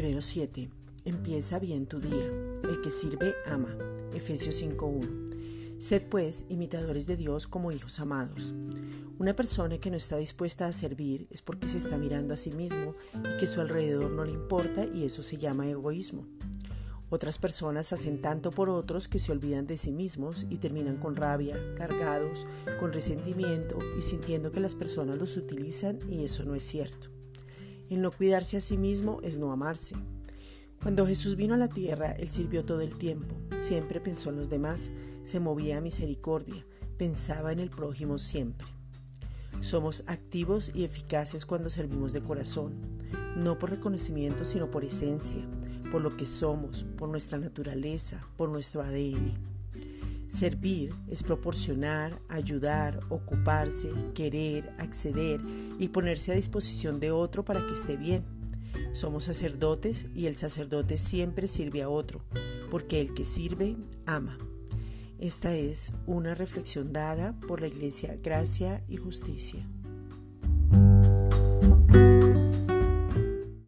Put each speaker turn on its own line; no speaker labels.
7. Empieza bien tu día. El que sirve ama. Efesios 5.1. Sed pues imitadores de Dios como hijos amados. Una persona que no está dispuesta a servir es porque se está mirando a sí mismo y que su alrededor no le importa y eso se llama egoísmo. Otras personas hacen tanto por otros que se olvidan de sí mismos y terminan con rabia, cargados, con resentimiento y sintiendo que las personas los utilizan y eso no es cierto. El no cuidarse a sí mismo es no amarse. Cuando Jesús vino a la tierra, Él sirvió todo el tiempo, siempre pensó en los demás, se movía a misericordia, pensaba en el prójimo siempre. Somos activos y eficaces cuando servimos de corazón, no por reconocimiento, sino por esencia, por lo que somos, por nuestra naturaleza, por nuestro ADN. Servir es proporcionar, ayudar, ocuparse, querer, acceder y ponerse a disposición de otro para que esté bien somos sacerdotes y el sacerdote siempre sirve a otro, porque el que sirve ama. Esta es una reflexión dada por la Iglesia Gracia y Justicia.